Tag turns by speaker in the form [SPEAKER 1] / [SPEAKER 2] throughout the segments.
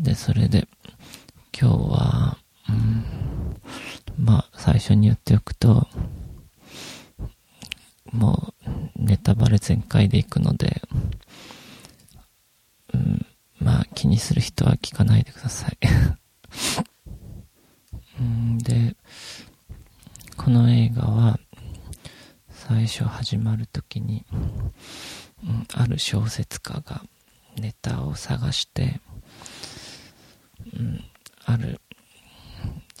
[SPEAKER 1] で、それで、今日は、うん、まあ、最初に言っておくと、もう、ネタバレ全開でいくので、うん、まあ、気にする人は聞かないでください。で、この映画は、最初始まるときに、うん、ある小説家がネタを探して、うん、ある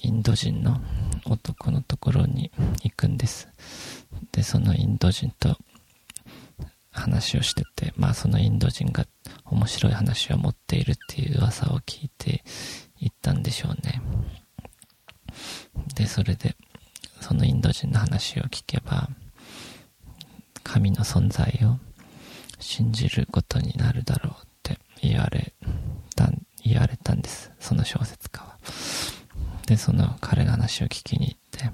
[SPEAKER 1] インド人の男のところに行くんです。で、そのインド人と話をしてて、まあそのインド人が面白い話を持っているっていう噂を聞いて行ったんでしょうね。で、それで、そのインド人の話を聞けば、神の存在を信じることになるだろうって言われた、言われたんです。その小説家は。で、その彼のを聞きに行って、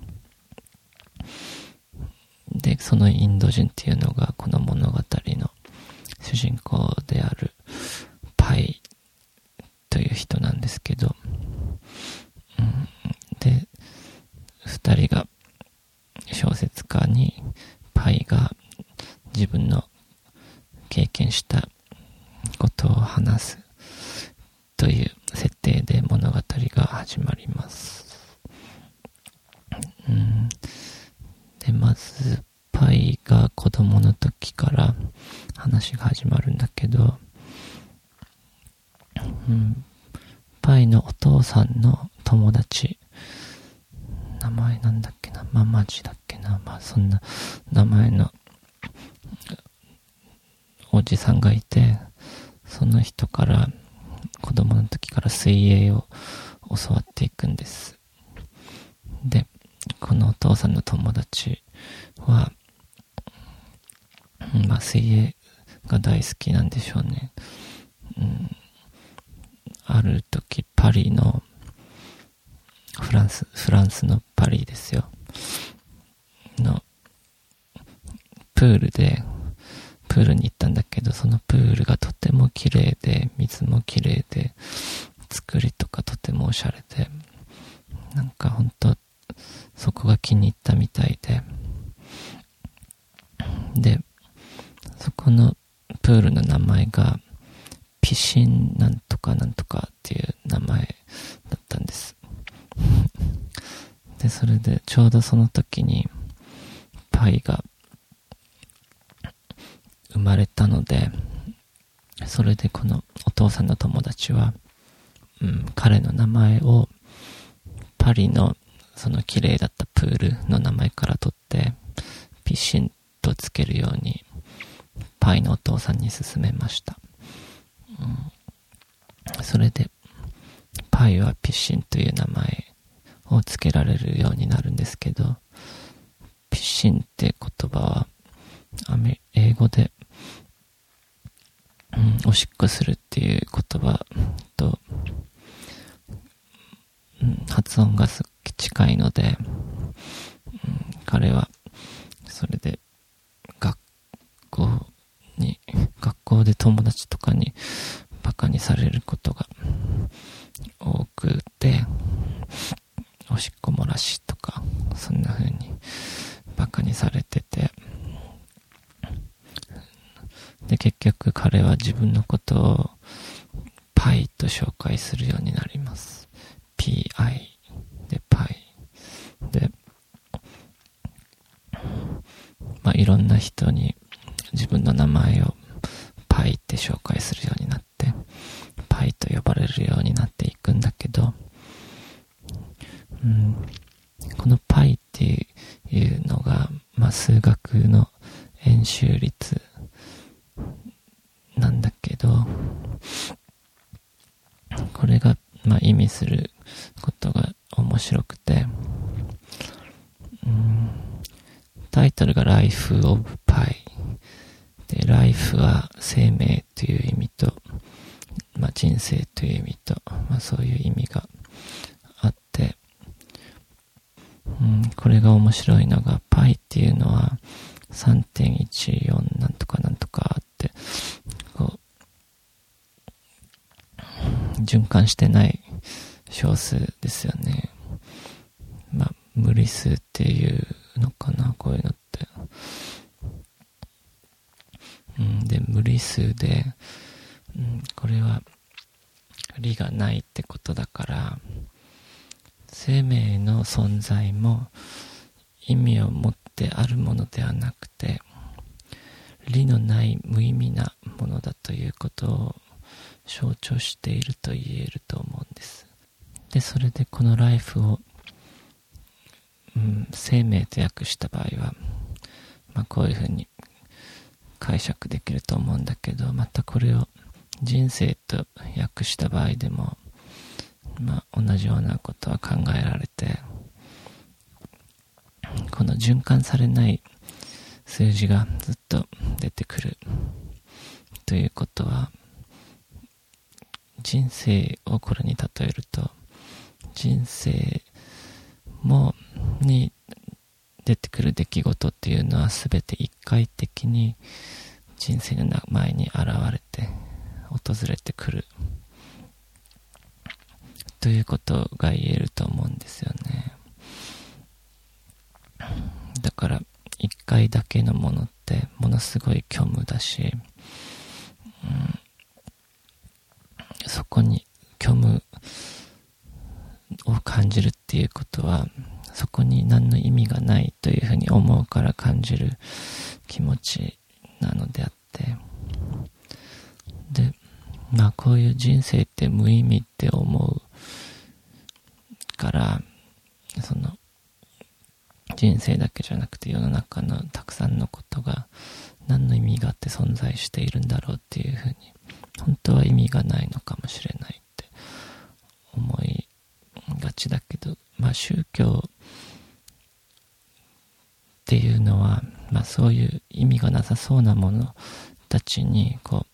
[SPEAKER 1] で、そのインド人っていうのがこの物語の主人公であるパイという人なんですけど、で二人が小説家にパイが自分の経験したことを話すという設定で物語が始まります。うん、で、まず、パイが子供の時から話が始まるんだけど、うん、パイのお父さんの友達名前なんだっけな、ママジだっけな、まあそんな名前のおじさんがいて、その人から子供の時から水泳を教わっていくんです。で、このお父さんの友達は、まあ水泳が大好きなんでしょうね。うん、ある時パリのフランス、フランスのパリですよ。の、プールで、プールに行ったんだけど、そのプールがとても綺麗で、水も綺麗で、作りとかとてもおしゃれで、なんかほんと、そこが気に入ったみたいで、で、そこのプールの名前が、ピシンなんとかなんとかっていう名前だったんです。で、それでちょうどその時に、パイが生まれたので、それでこのお父さんの友達は、うん、彼の名前をパリのその綺麗だったプールの名前から取って、ピシンとつけるように、パイのお父さんに勧めました。うん、それで、パイはピシンという名前を付けられるようになるんですけど、ピシンって言葉は、英語で、うん、おしっこするっていう言葉と、うん、発音が近いので、うん、彼は、それで、学校に、学校で友達とかにバカにされることが多くて、おしっこ漏らしとか、そんな風にバカにされてて、で、結局彼は自分のことをパイと紹介するようになります。pi でパイ。で、まあ、いろんな人に自分の名前をパイって紹介するようになって、パイと呼ばれるようになっていくんだけど、うん、このパイっていうのが、まあ、数学の円周率なんだけど、これが、まあ、意味することが面白くて、うん、タイトルが Life of Pi で、Life は生命という意味と、まあ、人生という意味と、まあ、そういう意味があって、うん、これが面白いのが Pi っていうのは3.14なんとかなんとかって、こう、循環してない小数ですよね。まあ、無理数っていうのかな、こういうのって。うん、で、無理数で、うん、これは、理がないってことだから、生命の存在も意味を持ってあるものではなくて、理のない無意味なものだということを象徴していると言えると思うんです。で、それでこのライフをうん、生命と訳した場合は、まあ、こういうふうに解釈できると思うんだけど、またこれを人生と訳した場合でも、まあ、同じようなことは考えられて、この循環されない数字がずっと出てくるということは、人生をこれに例えると、人生もに出てくる出来事っていうのは全て一回的に人生の前に現れて訪れてくる。ということが言えると思うんですよね。だから一回だけのものってものすごい虚無だし、うん、そこに虚無を感じるっていうことはそこに何の意味がないというふうに思うから感じる気持ちなのであって、で、まあこういう人生って無意味って思うから、その、人生だけじゃなくて世の中のたくさんのことが何の意味があって存在ているんだろうっていうふうに、本当は意味がないのかもしれないって思いがちだけど、まあ宗教っていうのは、まあそういう意味がなさそうなものたちに、こう、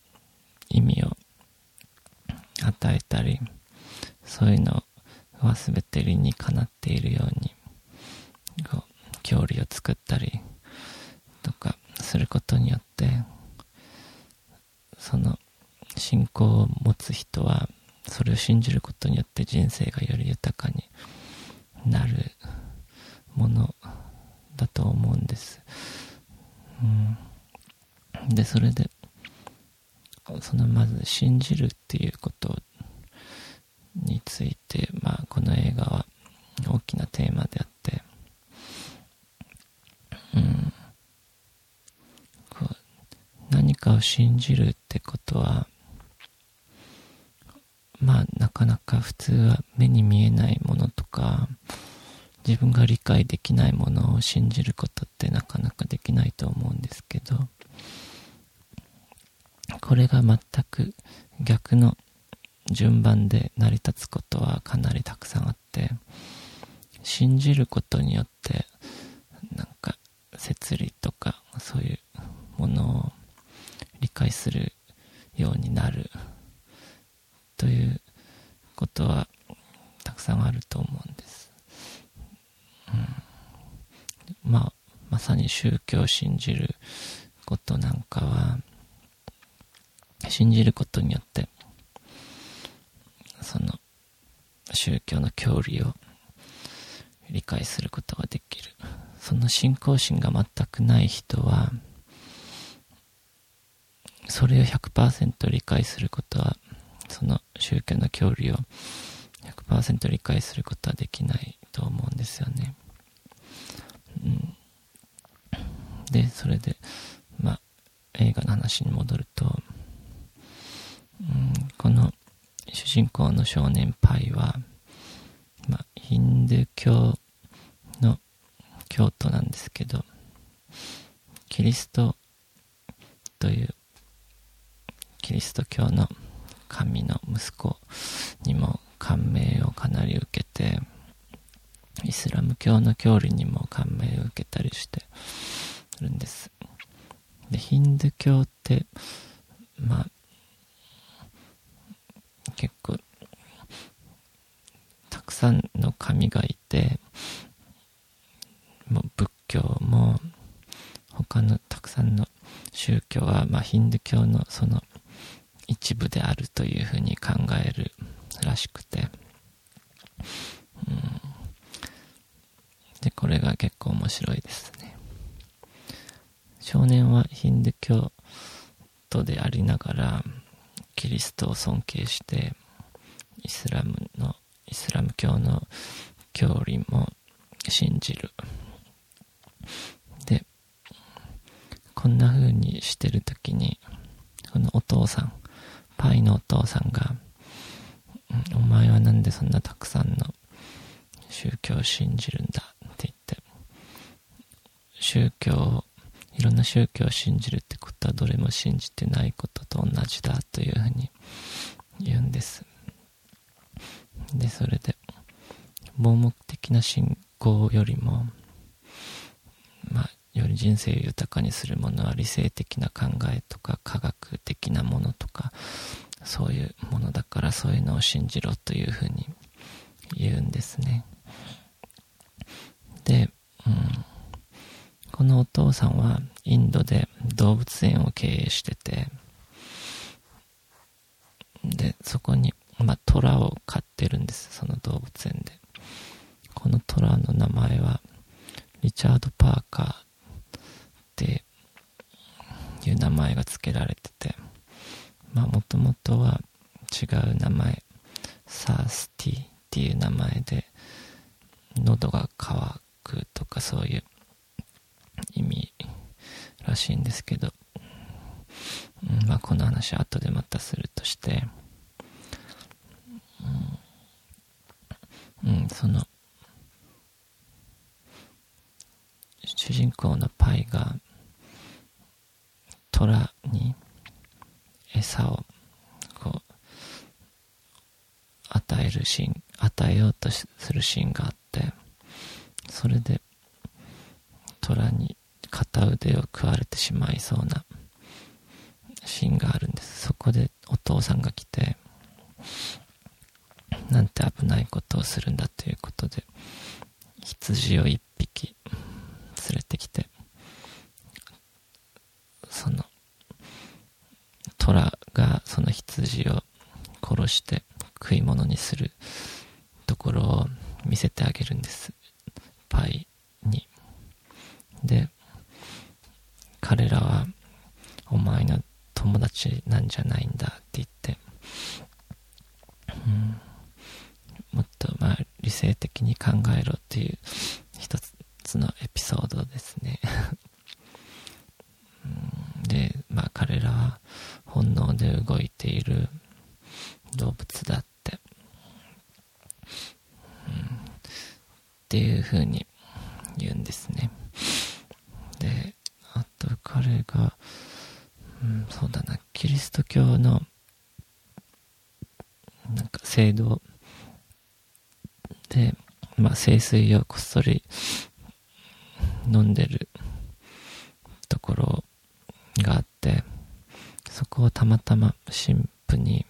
[SPEAKER 1] 意味を与えたり、そういうのは全て理にかなっているように、こう、距離を作ったりとかすることによって、その信仰を持つ人は、それを信じることによって人生がより豊かになるものだと思うんです。うん、で、それで、そのまず信じるっていうことについて、まあ、この映画は大きなテーマであって、うん、こう何かを信じるってことは、まあ、なかなか普通は目に見えないものとか、自分が理解できないものを信じることってなかなかできないと思うんですけど、これが全く逆の順番で成り立つことはかなりたくさんあって、信じることによって、なんか、摂理とか、そういうものを理解するようになるということはたくさんあると思うんです。うん、まあ、まさに宗教を信じることなんかは、信じることによって、その、宗教の教理を理解することができる。その信仰心が全くない人は、それを100%理解することは、その宗教の教理を100%理解することはできないと思うんですよね。うん、で、それで、まあ、映画の話に戻ると、うん、この主人公の少年パイは、まあ、ヒンドゥー教の教徒なんですけど、キリストというキリスト教の神の息子にも感銘をかなり受けて、イスラム教の教理にも感銘を受けたりしてるんです。で、ヒンドゥー教って、まあ、結構、たくさんの神がいて、もう仏教も、他のたくさんの宗教は、まあ、ヒンドゥー教のその一部であるというふうに考えるらしくて、うん、で、これが結構面白いですね。少年はヒンドゥー教徒でありながら、キリストを尊敬して、イスラムの、イスラム教の教理も信じる。で、こんな風にしてるときに、このお父さん、パイのお父さんが、お前はなんでそんなたくさんの宗教を信じるんだって言って、宗教を、いろんな宗教を信じるってことはどれも信じてないことと同じだというふうに言うんです。で、それで、盲目的な信仰よりも、まあ、より人生を豊かにするものは理性的な考えとか科学的なものとかそういうものだからそういうのを信じろというふうに言うんですね。で、うん、このお父さんはインドで動物園を経営しててでそこに、まあ、虎を飼ってるんですその動物園でこの虎の名前はリチャード・パーカーっていう名前が付けられてて、まあもともとは違う名前、サースティっていう名前で、喉が渇くとかそういう意味らしいんですけど、うん、まあこの話後でまたするとして、うん、うん、その主人公のパイが虎に餌をこう与えるシーン与えようとするシーンがあってそれで虎に片腕を食われてしまいそうなシーンがあるんです。そこでお父さんが来てなんて危ないことをするんだということで羊を一匹連れてきて、その、虎がその羊を殺して食い物にするところを見せてあげるんです。パイに。で、彼らは、お前の友達なんじゃないんだって言って、うん、もっとまあ理性的に考えろっていう一つつのエピソードですね で、まあ彼らは本能で動いている動物だって、っていう風に言うんですね。で、あと彼が、うん、そうだな、キリスト教のなんか制度で、まあ、聖水をこっそり飲んでるところがあって、そこをたまたま神父に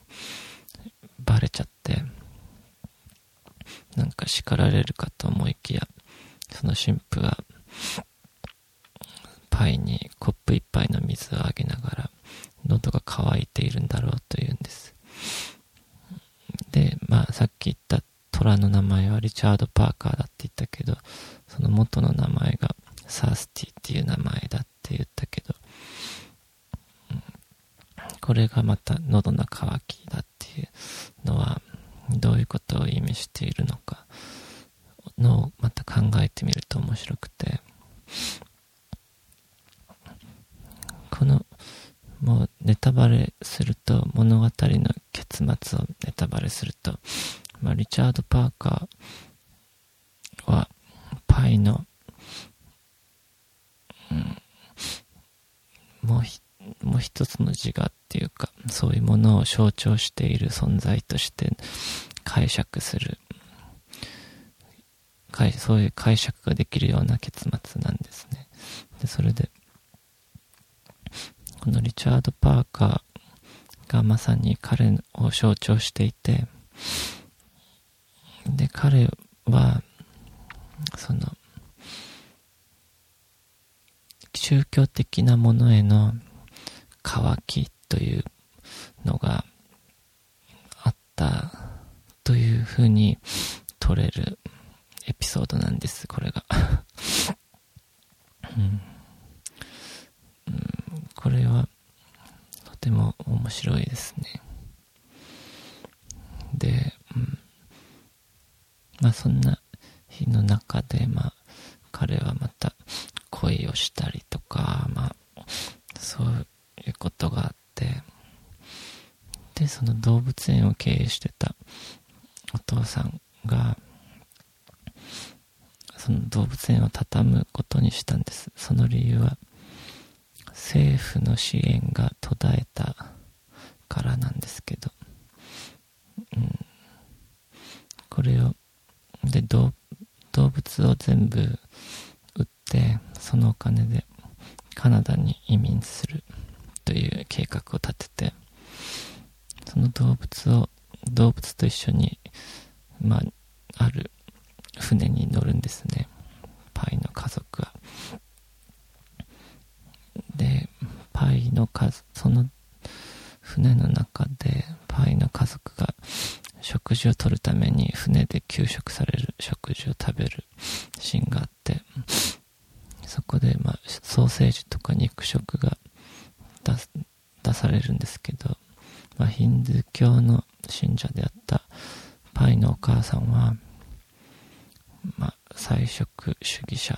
[SPEAKER 1] バレちゃって、なんか叱られるかと思いきや、その神父がパイにコップ一杯の水をあげながら、喉が渇いているんだろうというんです。で、まあさっき言った虎の名前はリチャード・パーカーだって言ったけど、その元の名前がサースティていう名前だって言ったけど、これがまた喉の渇きだっていうのはどういうことを意味しているのかのをまた考えてみると面白くてこのもうネタバレすると物語の結末をネタバレすると、リチャード・パーカーはパイの、うん、もうもう一つの自我っていうか、そういうものを象徴している存在として解釈する、そういう解釈ができるような結末なんですね。で、それで、このリチャード・パーカーがまさに彼を象徴していて、で、彼は、その、宗教的なものへの渇きというのがあったというふうに取れるエピソードなんです、これが。うん、うん、これはとても面白いですね。で、うん、まあそんな日の中で、まあ彼はまた恋をしたりとか、まあそういうことがあって、で、その動物園を経営してたお父さんが、その動物園を畳むことにしたんです。その理由は、政府の支援が途絶えたからなんですけど、うん、これを、で、動物を全部売って、そのお金でカナダに移民するという計画を立てて、その動物を、動物と一緒に、まあ、ある船に乗るんですね。パイの家族は。で、パイの数、その船の中でパイの家族が食事をとるために船で給食される食事を食べるシーンがあって、そこで、まあ、ソーセージとか肉食が出出されるんですけど、まあ、ヒンドゥー教の信者であったパイのお母さんは、まあ、菜食主義者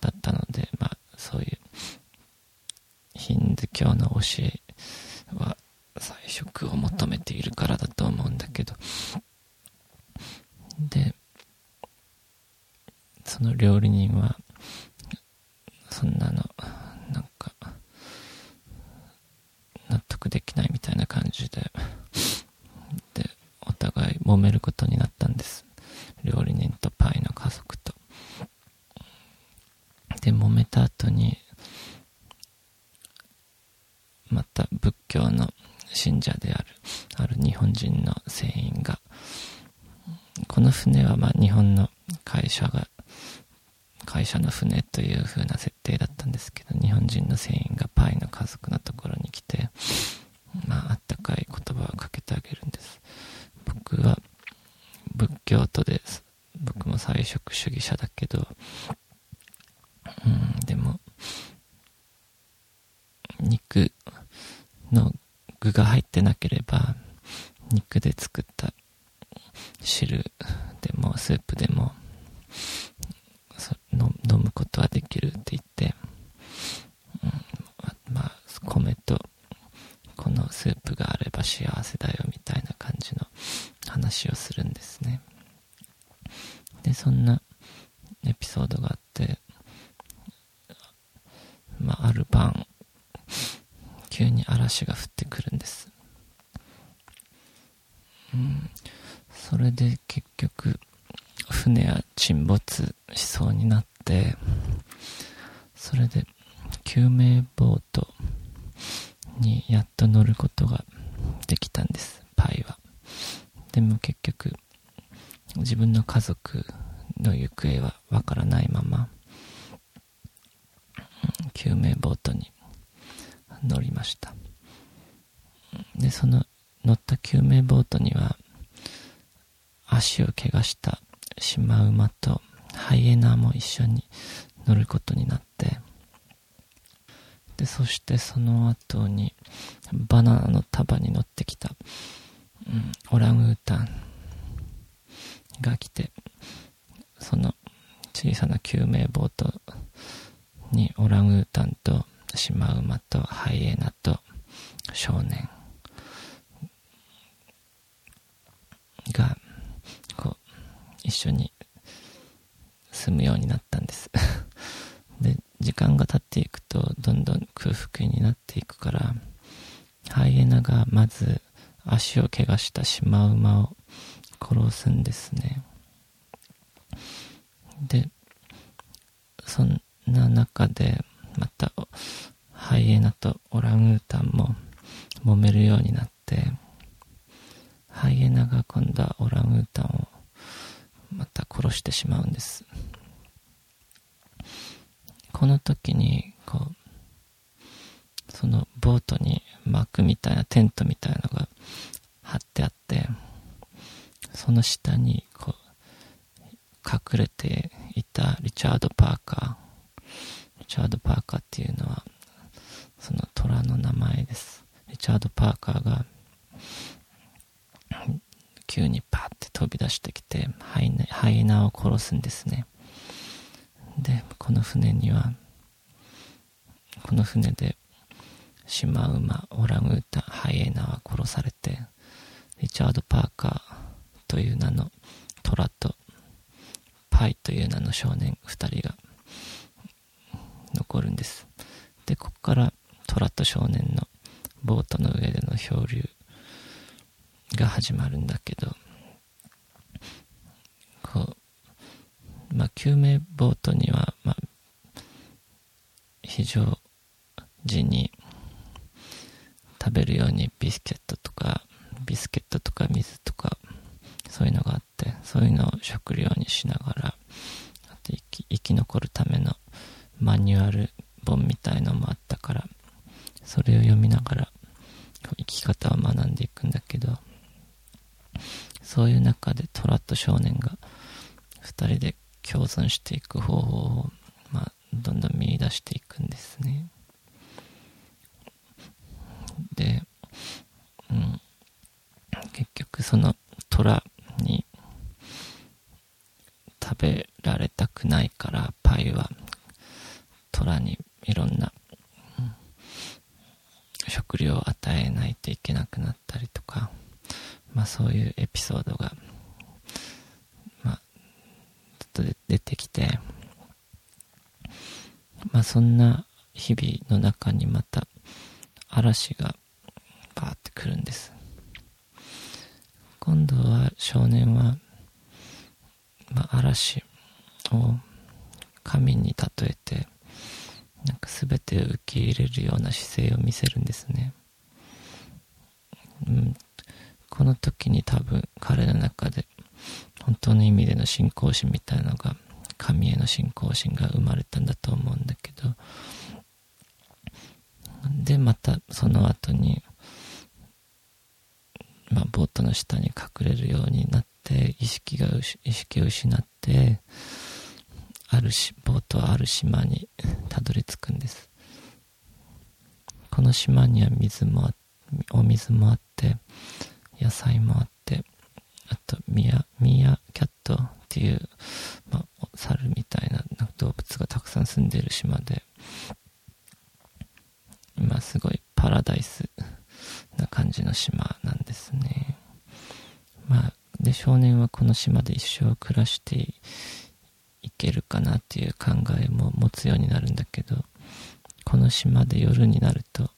[SPEAKER 1] だったので、まあ、そういうヒンドゥー教の教えは菜食を求めているからだと思うんだけど、で、その料理人は、そんなの、なんか、納得できないみたいな感じで、で、お互い揉めることになったんです。料理人とパイの家族と。で、揉めた後に、また仏教の信者である、ある日本人の船員が、この船はまあ日本の会社が会社の船という風な設定だったんですけど、日本人の船員がパイの家族のところに来て、まあ、あったかい言葉をかけてあげるんです。僕は仏教徒です。僕も菜食主義者だけど、うん、でも、肉の具が入ってなければ、肉で作った汁でもスープでも飲むことはできるって言って、うん、まあ、米とこのスープがあれば幸せだよみたいな感じの話をするんですね。で、そんなエピソードがあって、まあ、ある晩、急に嵐が降ってくるんです。うん、それで結局、船は沈没しそうになって、それで救命ボートにやっと乗ることができたんです、パイは。でも結局、自分の家族の行方はわからないまま、救命ボートに乗りました。で、その乗った救命ボートには、足を怪我したシマウマとハイエナも一緒に乗ることになって、で、そしてその後に、バナナの束に乗ってきた、うん、オランウータンが来て、その小さな救命ボートにオランウータンとシマウマとハイエナと少年が、こう、一緒に住むようになったんです で、時間が経っていくと、どんどん空腹になっていくから、ハイエナがまず足を怪我したシマウマを殺すんですね。で、そんな中で、また、ハイエナとオランウータンも揉めるようになって、ハイエナが今度はオランウータンをまた殺してしまうんです。この時に、こう、そのボートに幕みたいなテントみたいなのが張ってあって、その下に、こう、隠れていたリチャード・パーカー。リチャード・パーカーっていうのは、その虎の名前です。リチャード・パーカーが、急にパーって飛び出してきて、ハイナハイナを殺すんですね。で、この船には、この船で、シマウマ、オランウータ、ハイエナは殺されて、リチャード・パーカーという名の虎と、パイという名の少年二人が残るんです。で、ここから虎と少年のボートの上での漂流が始まるんだけど、こう、まあ、救命ボートには、まあ、非常時に食べるようにビスケットとか、ビスケットとか水とか、そういうのがあって、そういうのを食料にしながら、あと生き生き残るためのマニュアル本みたいのもあったから、それを読みながら、生き方を学んでいくんだけど、そういう中でトラと少年が二人で共存していく方法を、まあ、どんどん見出していくんですね。で、うん、結局その虎に食べられたくないからパイは虎にいろんな、うん、食料を与えないといけなくなったりとか、まあそういうエピソードが、まあ、ずっと出てきて、まあそんな日々の中にまた嵐がバーってくるんです。今度は少年は、まあ、嵐を神に例えて、なんか全て受け入れるような姿勢を見せるんですね。うん、この時に多分彼の中で本当の意味での信仰心みたいなのが神への信仰心が生まれたんだと思うんだけどでまたその後に、まあ、ボートの下に隠れるようになって意識が意識を失ってあるしボートはある島にたどり着くんですこの島には水もお水もあって野菜もあって、あと、ミヤ、ミヤキャットっていう、まあ、猿みたいな動物がたくさん住んでる島で、今すごいパラダイスな感じの島なんですね。まあ、で、少年はこの島で一生暮らしていけるかなっていう考えも持つようになるんだけど、この島で夜になると、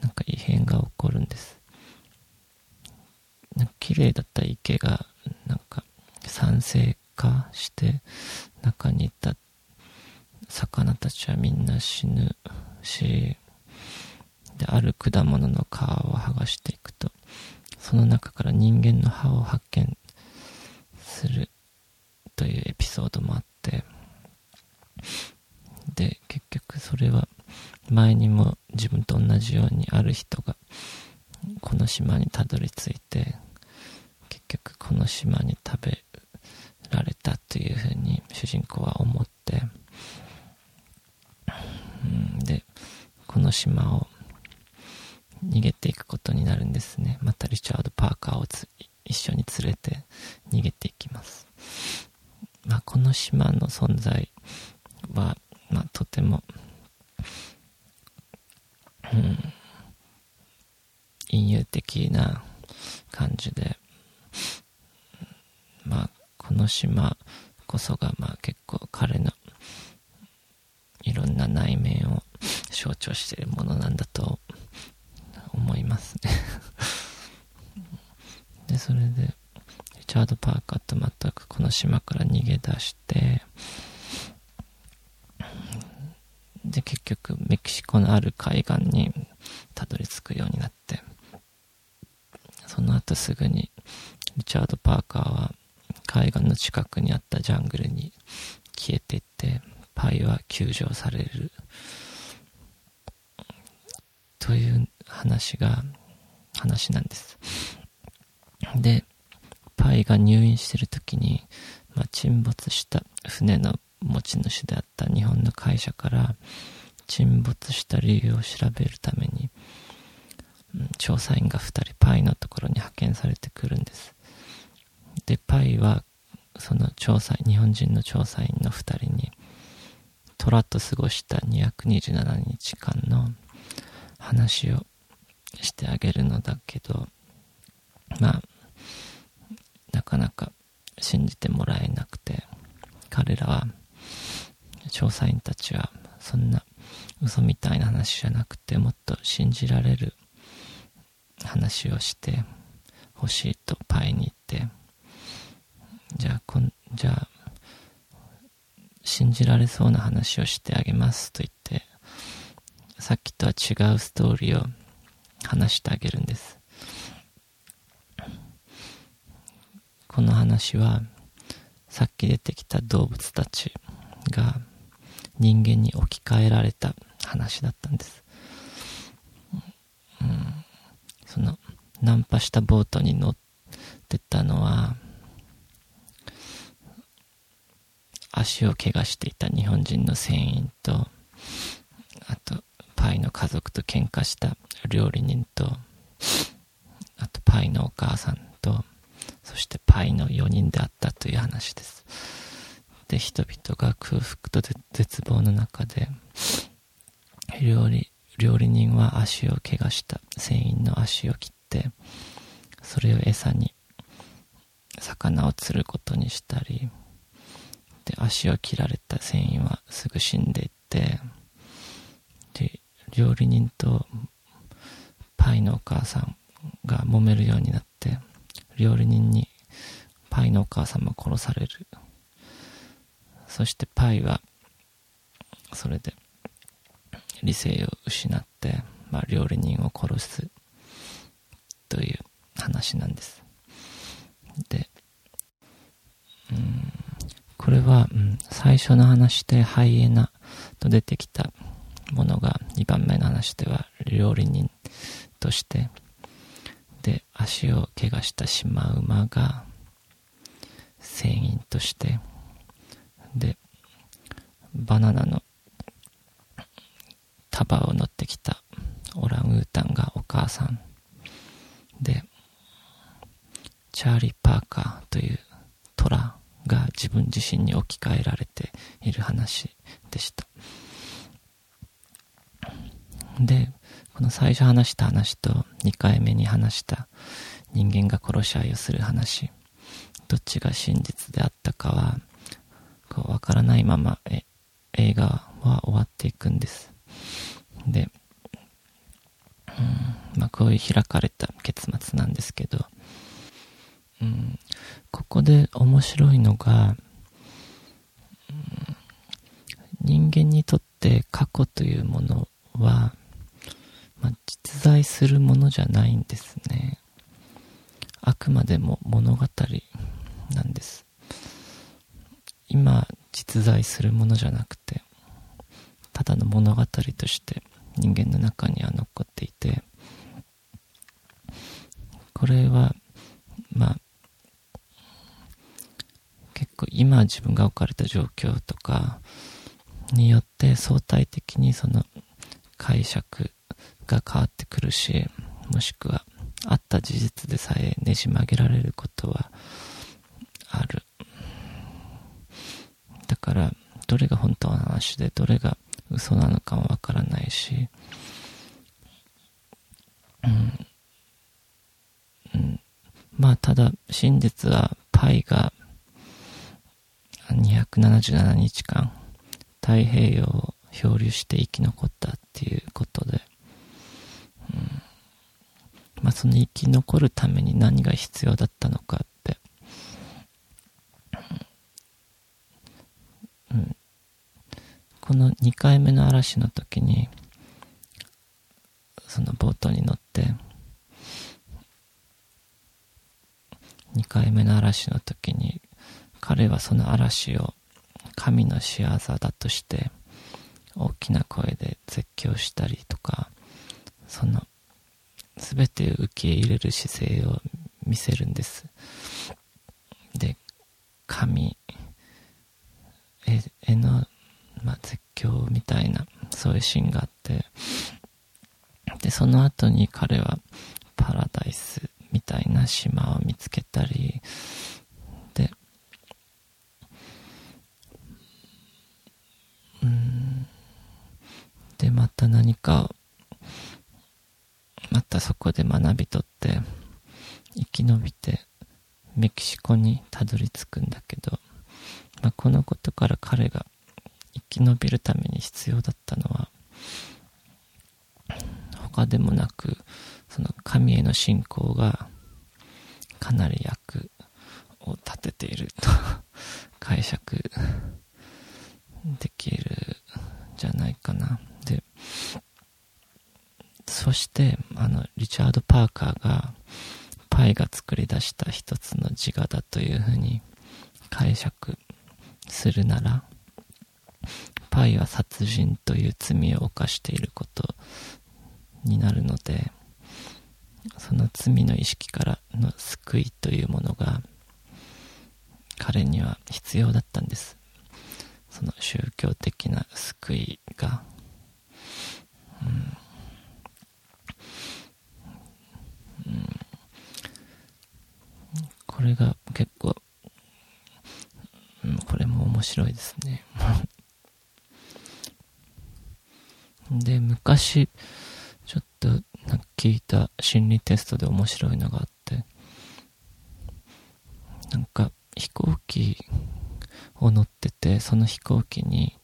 [SPEAKER 1] なんか異変が起こるんです。綺麗だった池が、なんか、酸性化して、中にいた魚たちはみんな死ぬし、で、ある果物の皮を剥がしていくと、その中から人間の歯を発見するというエピソードもあって、で、結局それは前にも自分と同じようにある人がこの島にたどり着いて結局この島に食べられたというふうに主人公は思って、で、この島を逃げていくことになるんですね。またリチャード・パーカーを一緒に連れて逃げていきます。まあ、この島の存在は、まあ、とても、うん、隠喩的な感じで、まあ、この島こそが、まあ、結構彼のいろんな内面を象徴しているものなんだと思いますね。で、それで、チャード・パーカーと全くこの島から逃げ出して、で、結局、メキシコのある海岸にたどり着くようになって、その後すぐに、リチャード・パーカーは海岸の近くにあったジャングルに消えていって、パイは救助される。という話が、話なんです。で、パイが入院してる時に、まあ、沈没した船の持ち主であった日本の会社から沈没した理由を調べるために、うん、調査員が2人パイのところに派遣されてくるんです。で、パイはその調査、日本人の調査員の2人に、虎と過ごした227日間の話をしてあげるのだけど、まあ、なかなか信じてもらえなくて、彼らは、調査員たちは、そんな嘘みたいな話じゃなくて、もっと信じられる話をしてほしいとパイに言って、じゃあ、こん、じゃあ、信じられそうな話をしてあげますと言って、さっきとは違うストーリーを話してあげるんです。この話は、さっき出てきた動物たちが人間に置き換えられた話だったんです。うん、その、ナンパしたボートに乗ってたのは、足を怪我していた日本人の船員と、あと、パイの家族と喧嘩した料理人と、あとパイのお母さんと、してパイの4人であったという話です。で、人々が空腹と絶望の中で、料理、料理人は足を怪我した船員の足を切って、それを餌に魚を釣ることにしたり、で、足を切られた船員はすぐ死んでいって、で、料理人とパイのお母さんが揉めるようになって、料理人にパイのお母さんも殺される。そしてパイは、それで理性を失って、まあ、料理人を殺すという話なんです。で、うん、これは、うん、最初の話でハイエナと出てきたものが2番目の話では料理人としてで足を怪我したシマウマが船員としてでバナナの束を乗ってきたオランウータンがお母さんでチャーリー・パーカーというトラが自分自身に置き換えられている話でした。で、この最初話した話と2回目に話した人間が殺し合いをする話、どっちが真実であったかは、こう、わからないままえ映画は終わっていくんです。で、うん、まあこういう開かれた結末なんですけど、うん、ここで面白いのが、うん、人間にとって過去というものは、まあ、実在するものじゃないんですね。あくまでも物語なんです。今実在するものじゃなくて、ただの物語として人間の中には残っていて、これは、まあ、結構今自分が置かれた状況とかによって相対的にその解釈が変わってくるし、もしくはあった事実でさえねじ曲げられることはある。だから、どれが本当の話で、どれが嘘なのかもわからないし、うん。うん。まあ、ただ、真実は、パイが、277日間、太平洋を漂流して生き残ったっていうことで、うん。まあ、その生き残るために何が必要だったのかって、うん。この2回目の嵐の時に、そのボートに乗って、2回目の嵐の時に、彼はその嵐を神の仕業だとして、大きな声で絶叫したりとか、その、すべて受け入れる姿勢を見せるんです。で、神へへの、まあ、絶叫みたいな、そういうシーンがあって、で、その後に彼はパラダイスみたいな島を見つけたり、で、うん、で、また何かまたそこで学び取って、生き延びて、メキシコにたどり着くんだけど、まあ、このことから彼が生き延びるために必要だったのは、他でもなく、その神への信仰がかなり役を立てていると 解釈できるじゃないかな。で、そして、あの、リチャード・パーカーが、パイが作り出した一つの自我だというふうに解釈するなら、パイは殺人という罪を犯していることになるので、その罪の意識からの救いというものが、彼には必要だったんです。その宗教的な救いが。うん、これが結構、うん、これも面白いですね。で、昔、ちょっとなんか聞いた心理テストで面白いのがあって、なんか飛行機を乗ってて、その飛行機に、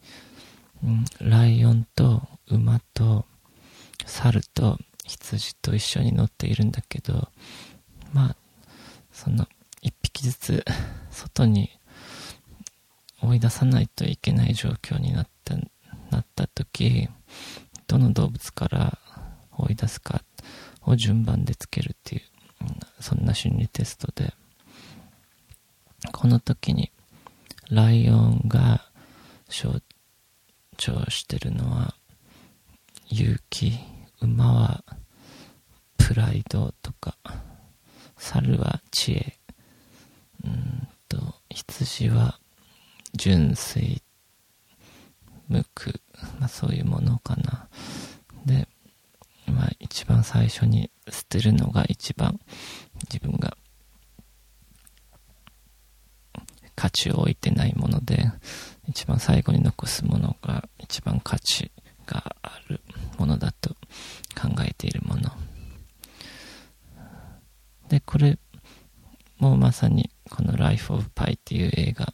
[SPEAKER 1] うん、ライオンと馬と猿と羊と一緒に乗っているんだけど、まあ、その一匹ずつ外に追い出さないといけない状況になった、なった時、どの動物から追い出すかを順番でつけるっていう、そんな心理テストで、この時に、ライオンが象徴してるのは、勇気、馬はプライドとか、猿は知恵、羊は純粋、無垢、まあそういうものかな。で、まあ一番最初に捨てるのが一番自分が価値を置いてないもので、一番最後に残すものが一番価値があるものだと考えているもの。で、これもまさにこの Life of Pi っていう映画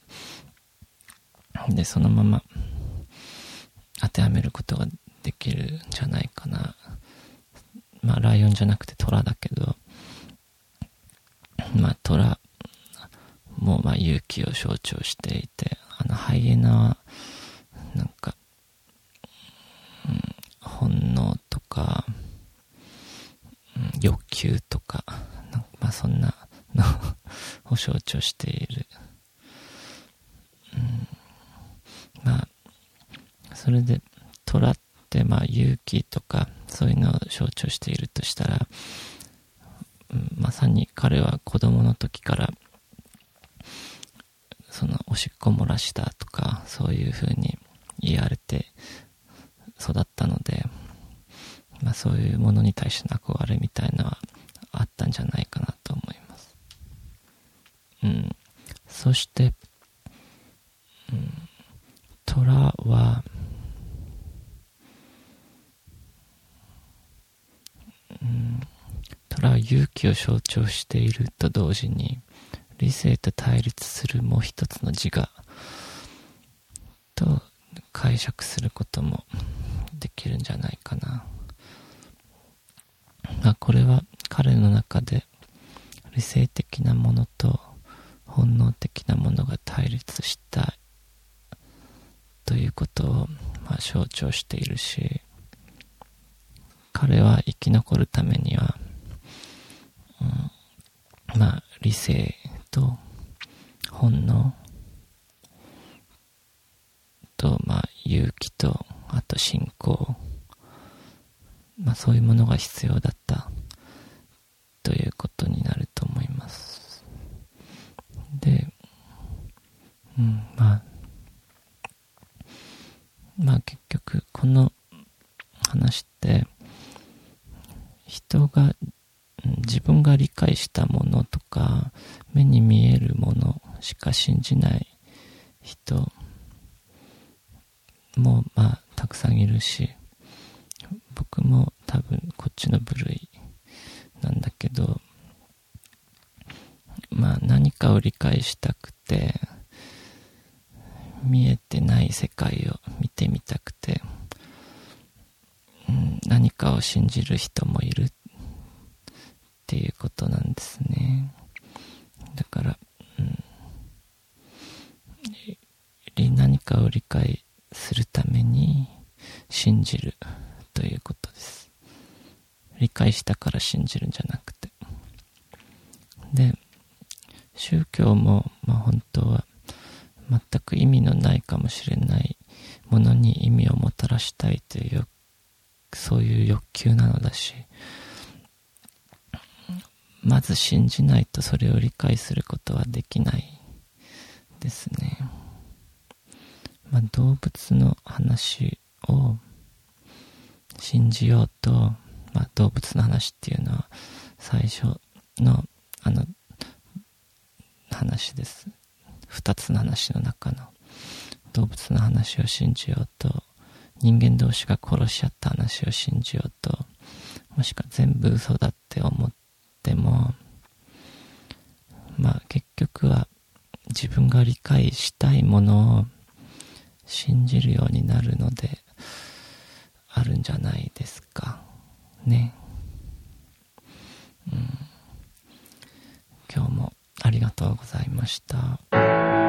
[SPEAKER 1] でそのまま当てはめることができるんじゃないかな。まあライオンじゃなくて虎だけど、まあ虎もまあ勇気を象徴していて、あのハイエナはなんかうん本能とか、うん、欲求とか、なんかまあそんなの を象徴している。うん、まあ、それで、虎ってまあ勇気とか、そういうのを象徴しているとしたら、うん、まさに彼は子供の時から、そのおしっこ漏らしたとか、そういう風に言われて育ったので、まあそういうものに対しての憧れみたいのはあったんじゃないかなと思います。うん。そして、うん、虎は、うん、虎は勇気を象徴していると同時に、理性と対立するもう一つの自我と解釈することもできるんじゃないかな。まあ、これは彼の中で理性的なものと本能的なものが対立したということを、まあ、象徴しているし彼は生き残るためには、うん、まあ理性と本能と、まあ、勇気と、あと信仰、まあ、そういうものが必要だったということになると思います。で、うん、まあ、まあ結局、この話って、人が、自分が理解したものとか、目に見えるものしか信じない人も、まあ、たくさんいるし、僕も多分こっちの部類なんだけど、まあ何かを理解したくて、見えてない世界を見てみたくて、うん、何かを信じる人もいるっていうことなんですね。だから、うん、何かを理解するために信じるということです。理解したから信じるんじゃなくて。で、宗教も、まあ本当は全く意味のないかもしれないものに意味をもたらしたいという、そういう欲求なのだし、まず信じないとそれを理解することはできないですね。まあ、動物の話を信じようと、まあ、動物の話っていうのは最初のあの話です。二つの話の中の動物の話を信じようと人間同士が殺し合った話を信じようともしくは全部嘘だって思っってもまあ結局は自分が理解したいものを信じるようになるのであるんじゃないですか。ね。うん。今日もありがとうございました。